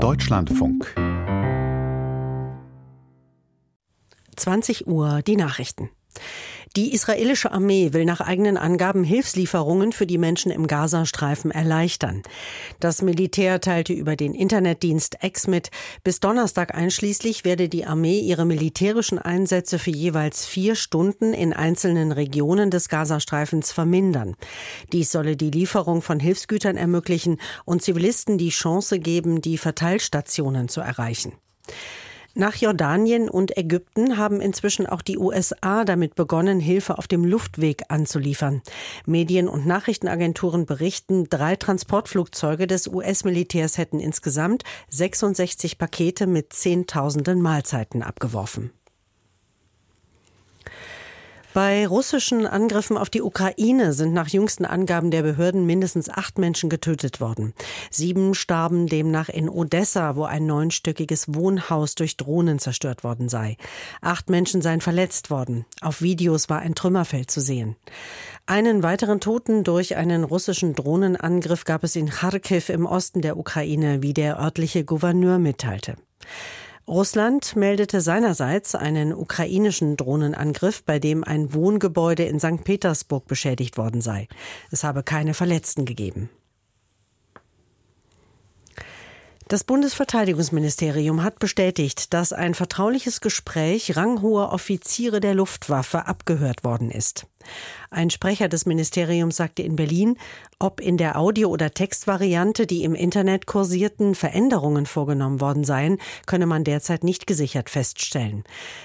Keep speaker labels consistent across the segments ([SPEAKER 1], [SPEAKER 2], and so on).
[SPEAKER 1] Deutschlandfunk
[SPEAKER 2] 20 Uhr die Nachrichten. Die israelische Armee will nach eigenen Angaben Hilfslieferungen für die Menschen im Gazastreifen erleichtern. Das Militär teilte über den Internetdienst X mit, bis Donnerstag einschließlich werde die Armee ihre militärischen Einsätze für jeweils vier Stunden in einzelnen Regionen des Gazastreifens vermindern. Dies solle die Lieferung von Hilfsgütern ermöglichen und Zivilisten die Chance geben, die Verteilstationen zu erreichen. Nach Jordanien und Ägypten haben inzwischen auch die USA damit begonnen, Hilfe auf dem Luftweg anzuliefern. Medien und Nachrichtenagenturen berichten, drei Transportflugzeuge des US-Militärs hätten insgesamt 66 Pakete mit Zehntausenden Mahlzeiten abgeworfen. Bei russischen Angriffen auf die Ukraine sind nach jüngsten Angaben der Behörden mindestens acht Menschen getötet worden. Sieben starben demnach in Odessa, wo ein neunstöckiges Wohnhaus durch Drohnen zerstört worden sei. Acht Menschen seien verletzt worden. Auf Videos war ein Trümmerfeld zu sehen. Einen weiteren Toten durch einen russischen Drohnenangriff gab es in Kharkiv im Osten der Ukraine, wie der örtliche Gouverneur mitteilte. Russland meldete seinerseits einen ukrainischen Drohnenangriff, bei dem ein Wohngebäude in St. Petersburg beschädigt worden sei. Es habe keine Verletzten gegeben. Das Bundesverteidigungsministerium hat bestätigt, dass ein vertrauliches Gespräch ranghoher Offiziere der Luftwaffe abgehört worden ist. Ein Sprecher des Ministeriums sagte in Berlin, ob in der Audio- oder Textvariante, die im Internet kursierten, Veränderungen vorgenommen worden seien, könne man derzeit nicht gesichert feststellen.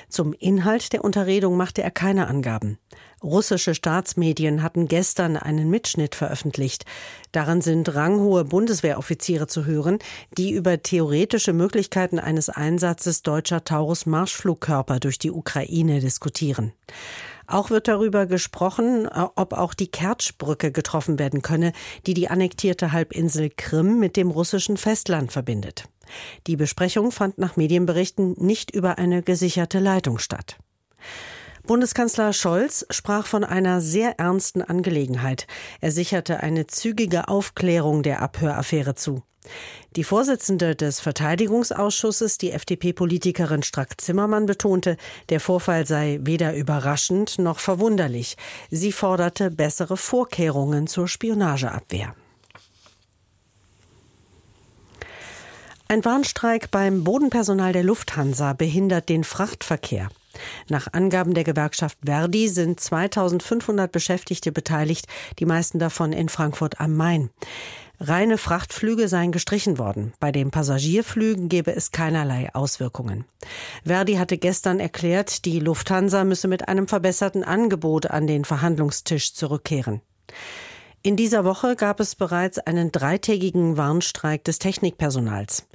[SPEAKER 2] Zum Inhalt der Unterredung machte er keine Angaben. Russische Staatsmedien hatten gestern einen Mitschnitt veröffentlicht. Darin sind ranghohe Bundeswehroffiziere zu hören, die über theoretische Möglichkeiten eines Einsatzes deutscher Taurus-Marschflugkörper durch die Ukraine diskutieren. Auch wird darüber gesprochen, ob auch die Kertschbrücke getroffen werden könne, die die annektierte Halbinsel Krim mit dem russischen Festland verbindet. Die Besprechung fand nach Medienberichten nicht über eine gesicherte Leitung statt. Bundeskanzler Scholz sprach von einer sehr ernsten Angelegenheit. Er sicherte eine zügige Aufklärung der Abhöraffäre zu. Die Vorsitzende des Verteidigungsausschusses, die FDP-Politikerin Strack-Zimmermann, betonte, der Vorfall sei weder überraschend noch verwunderlich. Sie forderte bessere Vorkehrungen zur Spionageabwehr. Ein Warnstreik beim Bodenpersonal der Lufthansa behindert den Frachtverkehr. Nach Angaben der Gewerkschaft Verdi sind 2500 Beschäftigte beteiligt, die meisten davon in Frankfurt am Main. Reine Frachtflüge seien gestrichen worden. Bei den Passagierflügen gebe es keinerlei Auswirkungen. Verdi hatte gestern erklärt, die Lufthansa müsse mit einem verbesserten Angebot an den Verhandlungstisch zurückkehren. In dieser Woche gab es bereits einen dreitägigen Warnstreik des Technikpersonals.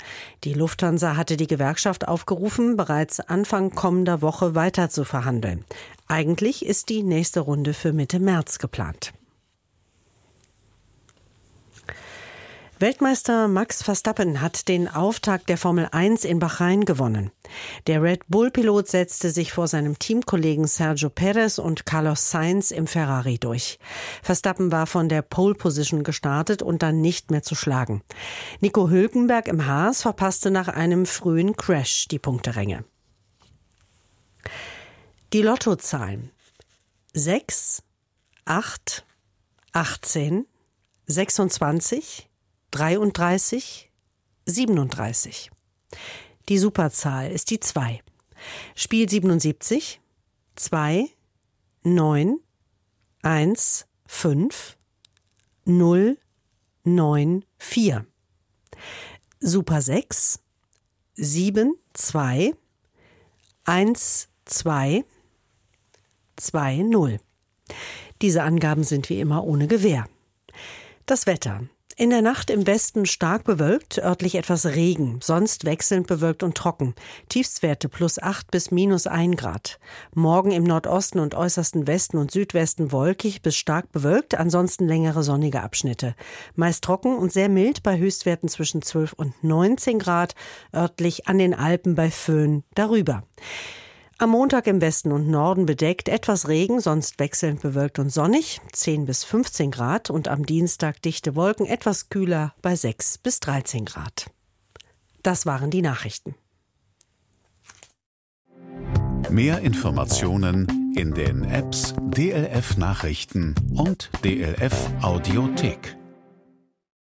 [SPEAKER 2] Die Lufthansa hatte die Gewerkschaft aufgerufen, bereits Anfang kommender Woche weiter zu verhandeln. Eigentlich ist die nächste Runde für Mitte März geplant. Weltmeister Max Verstappen hat den Auftakt der Formel 1 in Bahrain gewonnen. Der Red Bull-Pilot setzte sich vor seinem Teamkollegen Sergio Perez und Carlos Sainz im Ferrari durch. Verstappen war von der Pole Position gestartet und dann nicht mehr zu schlagen. Nico Hülkenberg im Haas verpasste nach einem frühen Crash die Punkteränge. Die Lottozahlen 6, 8, 18, 26, 33, 37. Die Superzahl ist die 2. Spiel 77, 2, 9, 1, 5, 0, 9, 4. Super 6, 7, 2, 1, 2, 2, 0. Diese Angaben sind wie immer ohne Gewähr. Das Wetter. In der Nacht im Westen stark bewölkt, örtlich etwas Regen, sonst wechselnd bewölkt und trocken. Tiefstwerte plus 8 bis minus 1 Grad. Morgen im Nordosten und äußersten Westen und Südwesten wolkig bis stark bewölkt, ansonsten längere sonnige Abschnitte. Meist trocken und sehr mild bei Höchstwerten zwischen 12 und 19 Grad, örtlich an den Alpen bei Föhn darüber. Am Montag im Westen und Norden bedeckt, etwas Regen, sonst wechselnd bewölkt und sonnig, 10 bis 15 Grad und am Dienstag dichte Wolken, etwas kühler bei 6 bis 13 Grad. Das waren die Nachrichten.
[SPEAKER 1] Mehr Informationen in den Apps DLF Nachrichten und DLF Audiothek.